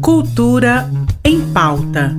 Cultura em pauta.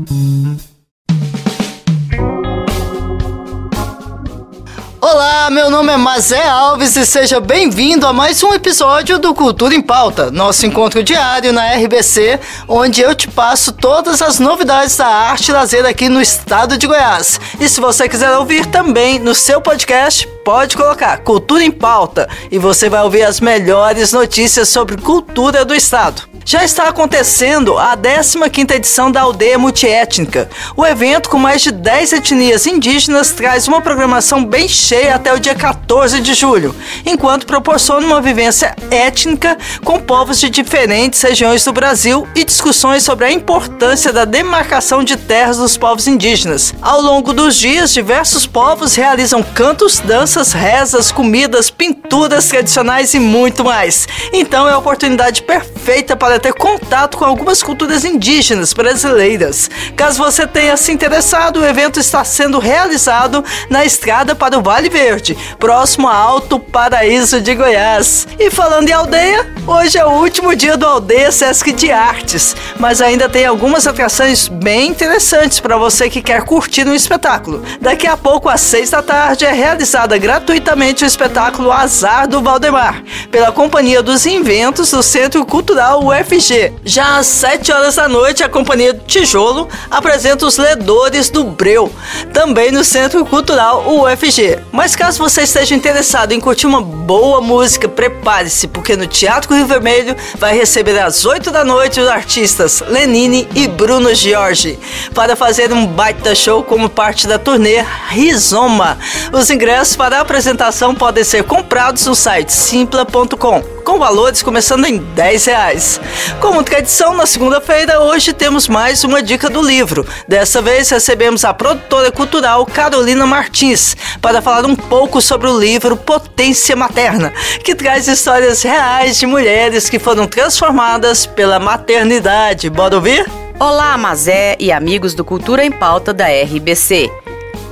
Olá, meu nome é Mazé Alves e seja bem-vindo a mais um episódio do Cultura em Pauta, nosso encontro diário na RBC, onde eu te passo todas as novidades da arte lazer aqui no estado de Goiás. E se você quiser ouvir também no seu podcast, pode colocar Cultura em Pauta e você vai ouvir as melhores notícias sobre cultura do estado. Já está acontecendo a 15ª edição da Aldeia Multiétnica. O evento, com mais de 10 etnias indígenas, traz uma programação bem cheia até o dia 14 de julho, enquanto proporciona uma vivência étnica com povos de diferentes regiões do Brasil e discussões sobre a importância da demarcação de terras dos povos indígenas. Ao longo dos dias, diversos povos realizam cantos, danças, rezas, comidas, pinturas tradicionais e muito mais. Então é a oportunidade perfeita para ter contato com algumas culturas indígenas brasileiras. Caso você tenha se interessado, o evento está sendo realizado na estrada para o Vale Verde, próximo a Alto Paraíso de Goiás. E falando em aldeia, hoje é o último dia do Aldeia Sesc de Artes, mas ainda tem algumas atrações bem interessantes para você que quer curtir um espetáculo. Daqui a pouco, às seis da tarde, é realizada gratuitamente o espetáculo Azar do Valdemar, pela Companhia dos Inventos do Centro Cultural UF UFG. Já às 7 horas da noite, a Companhia Tijolo apresenta os Ledores do Breu, também no Centro Cultural UFG. Mas caso você esteja interessado em curtir uma boa música, prepare-se, porque no Teatro Rio Vermelho vai receber às 8 da noite os artistas Lenine e Bruno Giorgi para fazer um baita show como parte da turnê Rizoma. Os ingressos para a apresentação podem ser comprados no site simpla.com, com valores começando em 10 reais. Como tradição, na segunda-feira, hoje temos mais uma dica do livro. Dessa vez recebemos a produtora cultural Carolina Martins para falar um pouco sobre o livro Potência Materna, que traz histórias reais de mulheres que foram transformadas pela maternidade. Bora ouvir? Olá, Mazé e amigos do Cultura em Pauta da RBC.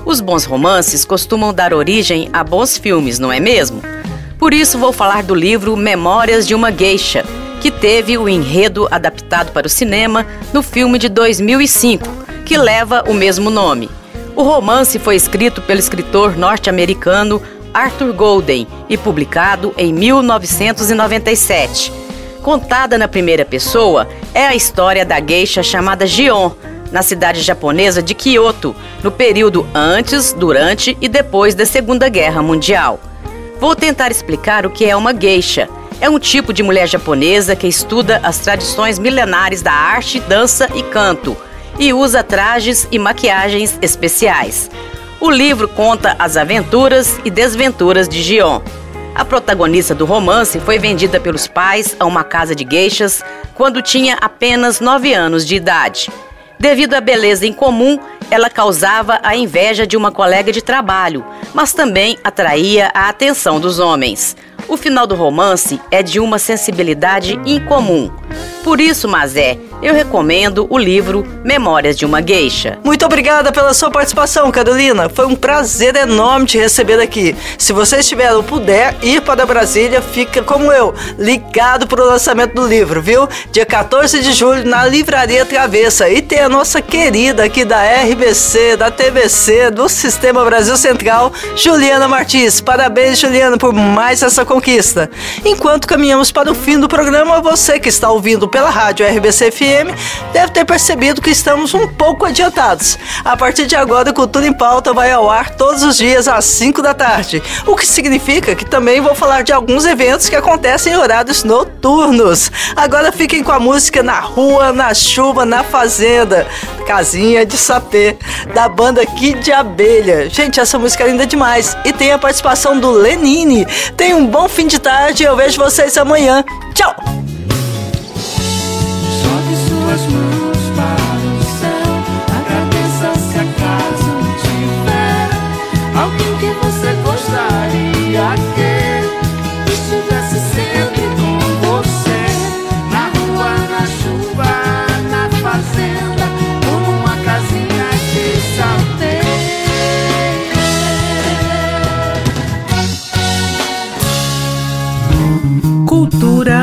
Os bons romances costumam dar origem a bons filmes, não é mesmo? Por isso vou falar do livro Memórias de uma Geisha, que teve o enredo adaptado para o cinema no filme de 2005, que leva o mesmo nome. O romance foi escrito pelo escritor norte-americano Arthur Golden e publicado em 1997. Contada na primeira pessoa, é a história da geisha chamada Gion, na cidade japonesa de Kyoto, no período antes, durante e depois da Segunda Guerra Mundial. Vou tentar explicar o que é uma geisha é um tipo de mulher japonesa que estuda as tradições milenares da arte, dança e canto e usa trajes e maquiagens especiais. O livro conta as aventuras e desventuras de Gion. A protagonista do romance foi vendida pelos pais a uma casa de geixas quando tinha apenas 9 anos de idade. Devido à beleza incomum, ela causava a inveja de uma colega de trabalho, mas também atraía a atenção dos homens. O final do romance é de uma sensibilidade incomum. Por isso, Mazé, eu recomendo o livro Memórias de uma Geisha. Muito obrigada pela sua participação, Carolina. Foi um prazer enorme te receber aqui. Se você estiver ou puder ir para Brasília, fica como eu, ligado para o lançamento do livro, viu? Dia 14 de julho na Livraria Travessa. E tem a nossa querida aqui da RBC, da TVC, do Sistema Brasil Central, Juliana Martins. Parabéns, Juliana, por mais essa conquista. Enquanto caminhamos para o fim do programa, você que está ouvindo pela rádio RBC FM deve ter percebido que estamos um pouco adiantados. A partir de agora, o Cultura em Pauta vai ao ar todos os dias às 5 da tarde, o que significa que também vou falar de alguns eventos que acontecem em horários noturnos. Agora fiquem com a música Na Rua, na Chuva, na Fazenda, Casinha de Sapê, da banda Kid de Abelha. Gente, essa música é linda demais e tem a participação do Lenine. Tenham um bom fim de tarde eu vejo vocês amanhã. Tchau! alguém que você gostaria que